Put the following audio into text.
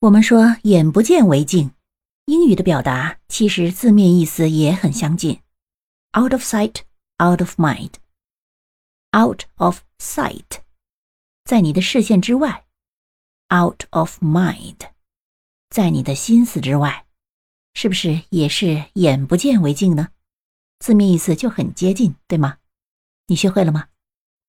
我们说眼不见为净。英语的表达其实字面意思也很相近。Out of sight out of mind out of sight 在你的视线之外。Out of mind 在你的心思之外。是不是也是眼不见为净呢？字面意思就很接近对吗？你学会了吗？